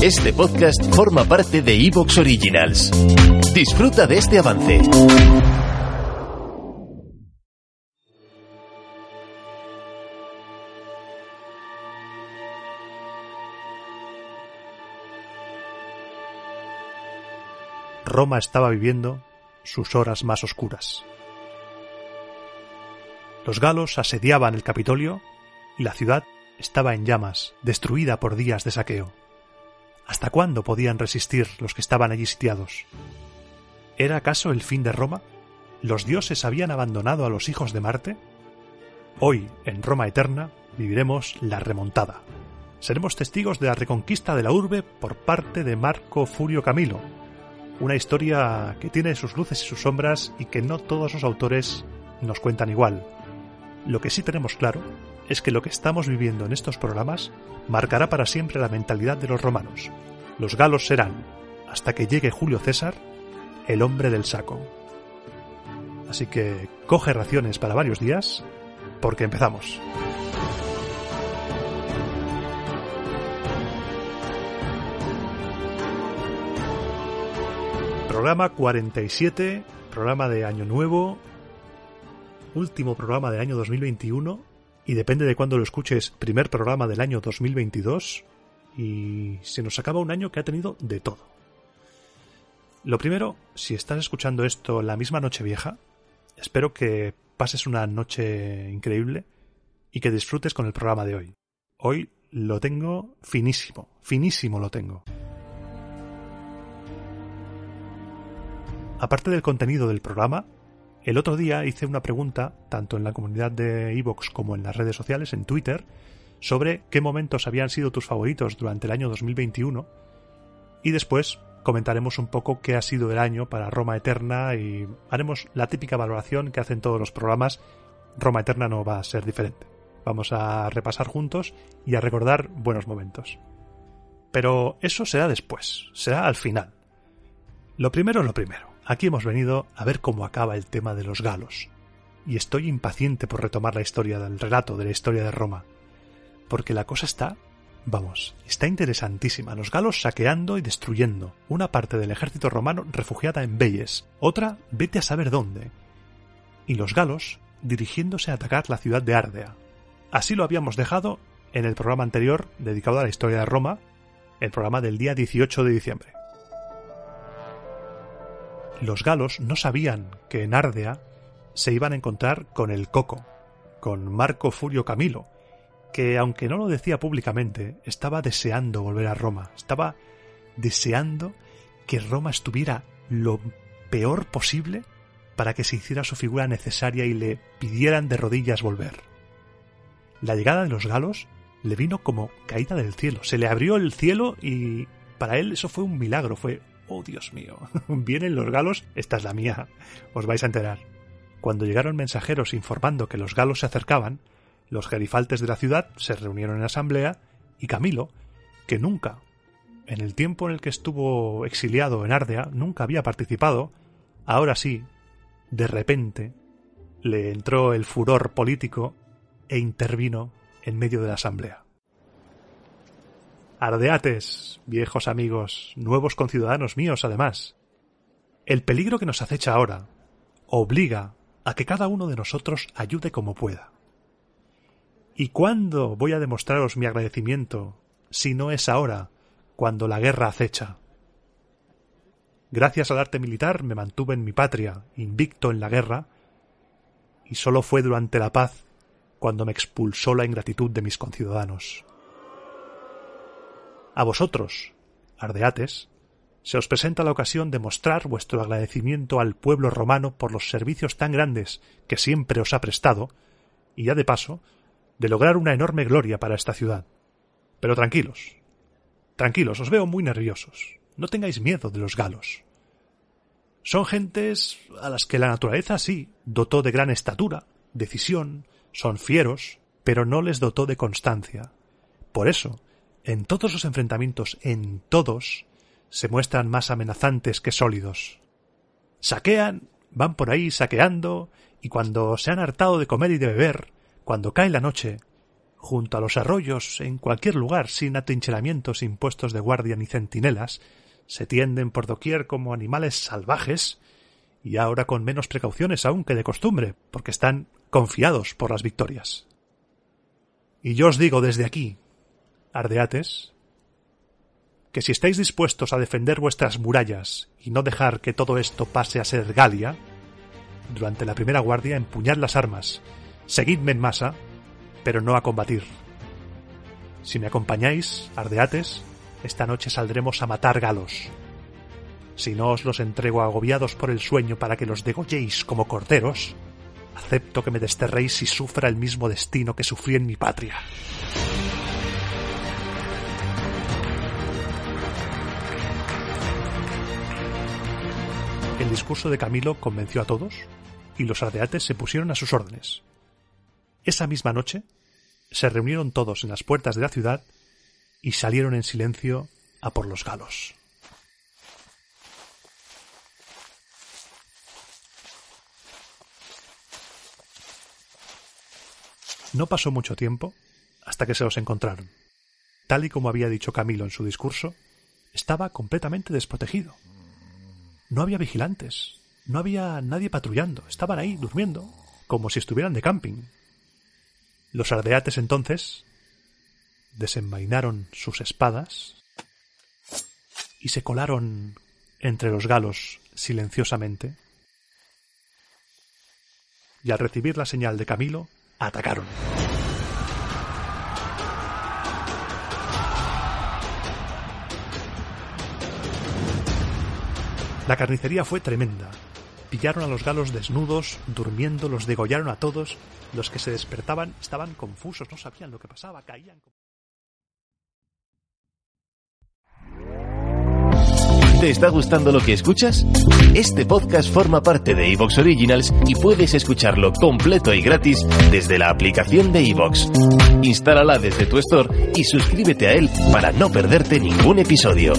Este podcast forma parte de Evox Originals. Disfruta de este avance. Roma estaba viviendo sus horas más oscuras. Los galos asediaban el Capitolio y la ciudad estaba en llamas, destruida por días de saqueo. ¿Hasta cuándo podían resistir los que estaban allí sitiados? ¿Era acaso el fin de Roma? ¿Los dioses habían abandonado a los hijos de Marte? Hoy, en Roma Eterna, viviremos la remontada. Seremos testigos de la reconquista de la urbe por parte de Marco Furio Camilo, una historia que tiene sus luces y sus sombras y que no todos los autores nos cuentan igual. Lo que sí tenemos claro es que lo que estamos viviendo en estos programas marcará para siempre la mentalidad de los romanos. Los galos serán, hasta que llegue Julio César, el hombre del saco. Así que coge raciones para varios días, porque empezamos. Programa 47, programa de Año Nuevo, último programa de año 2021 y depende de cuándo lo escuches, primer programa del año 2022 y se nos acaba un año que ha tenido de todo. Lo primero, si estás escuchando esto la misma noche vieja, espero que pases una noche increíble y que disfrutes con el programa de hoy. Hoy lo tengo finísimo, finísimo lo tengo. Aparte del contenido del programa, el otro día hice una pregunta, tanto en la comunidad de Evox como en las redes sociales, en Twitter, sobre qué momentos habían sido tus favoritos durante el año 2021 y después comentaremos un poco qué ha sido el año para Roma Eterna y haremos la típica valoración que hacen todos los programas. Roma Eterna no va a ser diferente. Vamos a repasar juntos y a recordar buenos momentos. Pero eso será después, será al final. Lo primero es lo primero. Aquí hemos venido a ver cómo acaba el tema de los galos. Y estoy impaciente por retomar la historia del relato de la historia de Roma. Porque la cosa está, vamos, está interesantísima. Los galos saqueando y destruyendo. Una parte del ejército romano refugiada en Belles, otra vete a saber dónde. Y los galos dirigiéndose a atacar la ciudad de Ardea. Así lo habíamos dejado en el programa anterior dedicado a la historia de Roma, el programa del día 18 de diciembre los galos no sabían que en Ardea se iban a encontrar con el Coco, con Marco Furio Camilo, que aunque no lo decía públicamente, estaba deseando volver a Roma, estaba deseando que Roma estuviera lo peor posible para que se hiciera su figura necesaria y le pidieran de rodillas volver. La llegada de los galos le vino como caída del cielo, se le abrió el cielo y para él eso fue un milagro, fue Oh, Dios mío. Vienen los galos, esta es la mía. Os vais a enterar. Cuando llegaron mensajeros informando que los galos se acercaban, los gerifaltes de la ciudad se reunieron en asamblea y Camilo, que nunca, en el tiempo en el que estuvo exiliado en Ardea, nunca había participado, ahora sí, de repente, le entró el furor político e intervino en medio de la asamblea. Ardeates, viejos amigos, nuevos conciudadanos míos, además. El peligro que nos acecha ahora obliga a que cada uno de nosotros ayude como pueda. ¿Y cuándo voy a demostraros mi agradecimiento si no es ahora, cuando la guerra acecha? Gracias al arte militar me mantuve en mi patria, invicto en la guerra, y sólo fue durante la paz cuando me expulsó la ingratitud de mis conciudadanos. A vosotros, Ardeates, se os presenta la ocasión de mostrar vuestro agradecimiento al pueblo romano por los servicios tan grandes que siempre os ha prestado, y ya de paso, de lograr una enorme gloria para esta ciudad. Pero tranquilos, tranquilos, os veo muy nerviosos. No tengáis miedo de los galos. Son gentes a las que la naturaleza sí dotó de gran estatura, decisión, son fieros, pero no les dotó de constancia. Por eso, en todos los enfrentamientos, en todos, se muestran más amenazantes que sólidos. Saquean, van por ahí saqueando, y cuando se han hartado de comer y de beber, cuando cae la noche, junto a los arroyos, en cualquier lugar, sin atrincheramientos impuestos de guardia ni centinelas, se tienden por doquier como animales salvajes, y ahora con menos precauciones aún que de costumbre, porque están confiados por las victorias. Y yo os digo desde aquí, Ardeates, que si estáis dispuestos a defender vuestras murallas y no dejar que todo esto pase a ser Galia, durante la primera guardia empuñad las armas, seguidme en masa, pero no a combatir. Si me acompañáis, Ardeates, esta noche saldremos a matar galos. Si no os los entrego agobiados por el sueño para que los degolléis como corderos, acepto que me desterréis y sufra el mismo destino que sufrí en mi patria. Discurso de Camilo convenció a todos y los ardeates se pusieron a sus órdenes. Esa misma noche se reunieron todos en las puertas de la ciudad y salieron en silencio a por los galos. No pasó mucho tiempo hasta que se los encontraron. Tal y como había dicho Camilo en su discurso, estaba completamente desprotegido. No había vigilantes, no había nadie patrullando, estaban ahí durmiendo, como si estuvieran de camping. Los ardeates entonces desenvainaron sus espadas y se colaron entre los galos silenciosamente. Y al recibir la señal de Camilo, atacaron. La carnicería fue tremenda. Pillaron a los galos desnudos, durmiendo, los degollaron a todos. Los que se despertaban estaban confusos, no sabían lo que pasaba, caían. ¿Te está gustando lo que escuchas? Este podcast forma parte de Evox Originals y puedes escucharlo completo y gratis desde la aplicación de Evox. Instálala desde tu store y suscríbete a él para no perderte ningún episodio.